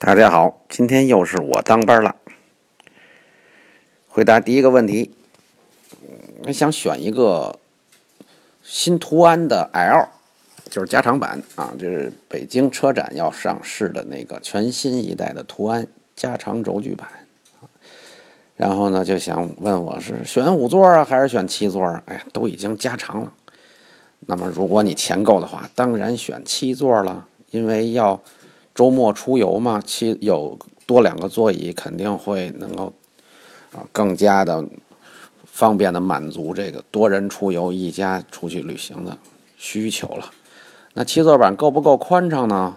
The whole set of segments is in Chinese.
大家好，今天又是我当班了。回答第一个问题，我想选一个新途安的 L，就是加长版啊，就是北京车展要上市的那个全新一代的途安加长轴距版。然后呢，就想问我是选五座啊，还是选七座啊？哎呀，都已经加长了。那么如果你钱够的话，当然选七座了，因为要。周末出游嘛，其有多两个座椅，肯定会能够啊更加的方便的满足这个多人出游、一家出去旅行的需求了。那七座版够不够宽敞呢？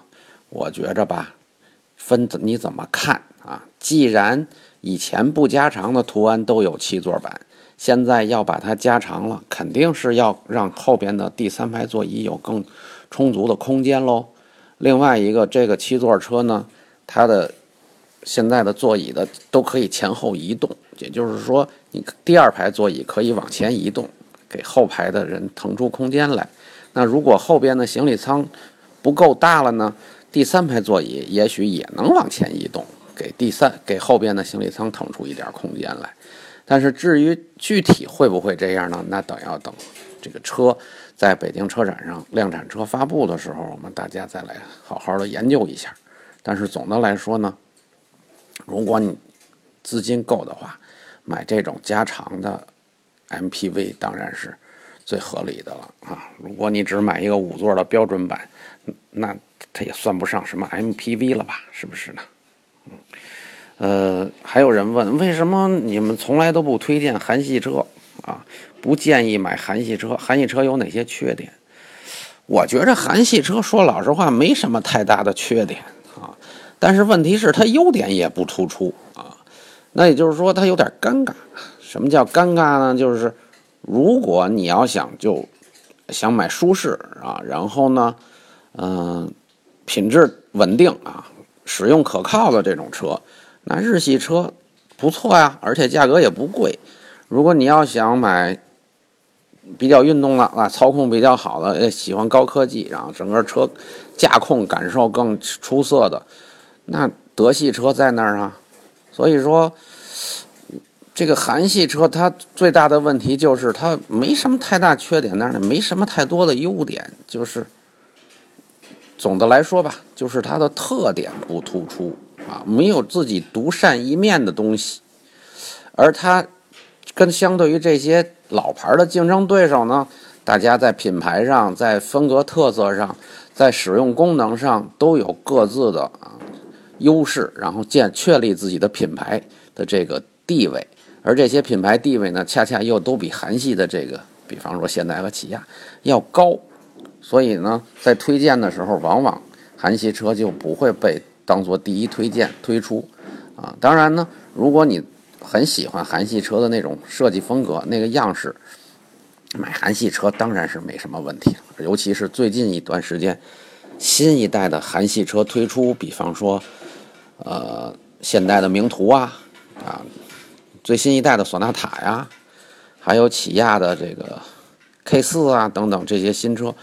我觉着吧，分你怎么看啊？既然以前不加长的途安都有七座版，现在要把它加长了，肯定是要让后边的第三排座椅有更充足的空间喽。另外一个，这个七座车呢，它的现在的座椅的都可以前后移动，也就是说，你第二排座椅可以往前移动，给后排的人腾出空间来。那如果后边的行李舱不够大了呢，第三排座椅也许也能往前移动，给第三给后边的行李舱腾出一点空间来。但是至于具体会不会这样呢？那等要等这个车。在北京车展上量产车发布的时候，我们大家再来好好的研究一下。但是总的来说呢，如果你资金够的话，买这种加长的 MPV 当然是最合理的了啊。如果你只买一个五座的标准版，那它也算不上什么 MPV 了吧？是不是呢？嗯，呃，还有人问，为什么你们从来都不推荐韩系车啊？不建议买韩系车，韩系车有哪些缺点？我觉着韩系车说老实话没什么太大的缺点啊，但是问题是它优点也不突出啊，那也就是说它有点尴尬。什么叫尴尬呢？就是如果你要想就想买舒适啊，然后呢，嗯，品质稳定啊，使用可靠的这种车，那日系车不错呀，而且价格也不贵。如果你要想买，比较运动了啊，操控比较好的，喜欢高科技，然后整个车驾控感受更出色的，那德系车在那儿啊。所以说，这个韩系车它最大的问题就是它没什么太大缺点，但是没什么太多的优点，就是总的来说吧，就是它的特点不突出啊，没有自己独善一面的东西，而它跟相对于这些。老牌的竞争对手呢，大家在品牌上、在风格特色上、在使用功能上都有各自的啊优势，然后建确立自己的品牌的这个地位，而这些品牌地位呢，恰恰又都比韩系的这个，比方说现代和起亚要高，所以呢，在推荐的时候，往往韩系车就不会被当做第一推荐推出啊。当然呢，如果你很喜欢韩系车的那种设计风格，那个样式，买韩系车当然是没什么问题。尤其是最近一段时间，新一代的韩系车推出，比方说，呃，现代的名图啊，啊，最新一代的索纳塔呀，还有起亚的这个 K 四啊等等这些新车，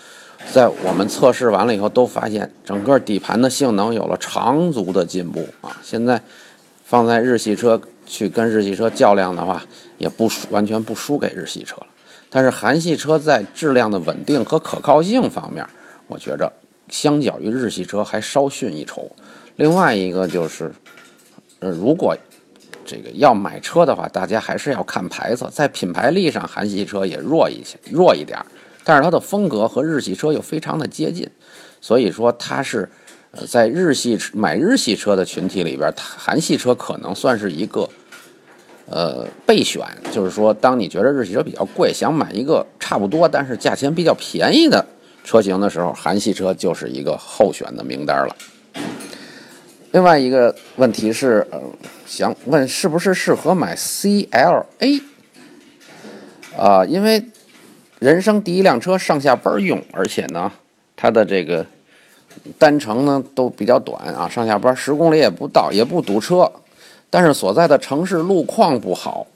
在我们测试完了以后，都发现整个底盘的性能有了长足的进步啊！现在放在日系车。去跟日系车较量的话，也不输，完全不输给日系车了。但是韩系车在质量的稳定和可靠性方面，我觉着相较于日系车还稍逊一筹。另外一个就是，呃，如果这个要买车的话，大家还是要看牌子，在品牌力上，韩系车也弱一些，弱一点，但是它的风格和日系车又非常的接近，所以说它是。呃，在日系买日系车的群体里边，韩系车可能算是一个呃备选。就是说，当你觉得日系车比较贵，想买一个差不多但是价钱比较便宜的车型的时候，韩系车就是一个候选的名单了。另外一个问题是，呃，想问是不是适合买 CLA？啊，因为人生第一辆车上下班用，而且呢，它的这个。单程呢都比较短啊，上下班十公里也不到，也不堵车，但是所在的城市路况不好。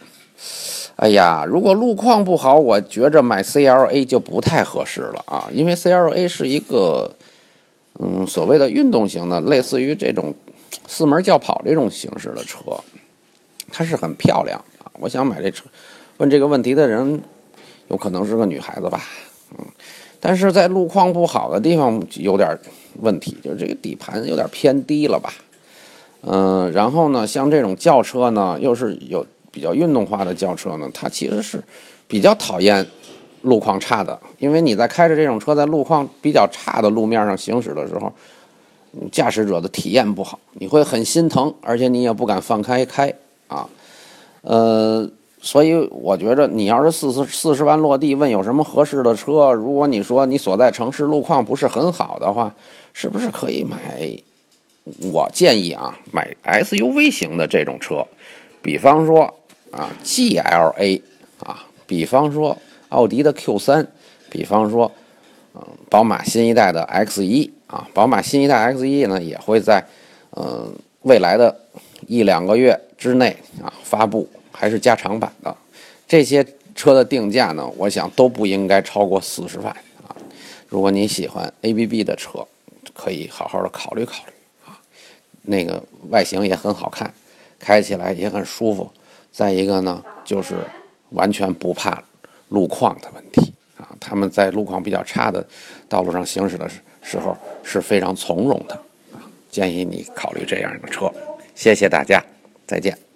哎呀，如果路况不好，我觉着买 CLA 就不太合适了啊，因为 CLA 是一个嗯所谓的运动型的，类似于这种四门轿跑这种形式的车，它是很漂亮啊。我想买这车，问这个问题的人有可能是个女孩子吧，嗯，但是在路况不好的地方有点问题，就是这个底盘有点偏低了吧，嗯，然后呢，像这种轿车呢，又是有比较运动化的轿车呢，它其实是比较讨厌路况差的，因为你在开着这种车在路况比较差的路面上行驶的时候。驾驶者的体验不好，你会很心疼，而且你也不敢放开开啊。呃，所以我觉着你要是四十四十万落地，问有什么合适的车？如果你说你所在城市路况不是很好的话，是不是可以买？我建议啊，买 SUV 型的这种车，比方说啊 GLA 啊，比方说奥迪的 Q3，比方说嗯宝马新一代的 X1。啊，宝马新一代 X1 呢也会在，呃，未来的一两个月之内啊发布，还是加长版的。这些车的定价呢，我想都不应该超过四十万啊。如果你喜欢 ABB 的车，可以好好的考虑考虑啊。那个外形也很好看，开起来也很舒服。再一个呢，就是完全不怕路况的问题啊。他们在路况比较差的道路上行驶的时时候。是非常从容的啊，建议你考虑这样的车。谢谢大家，再见。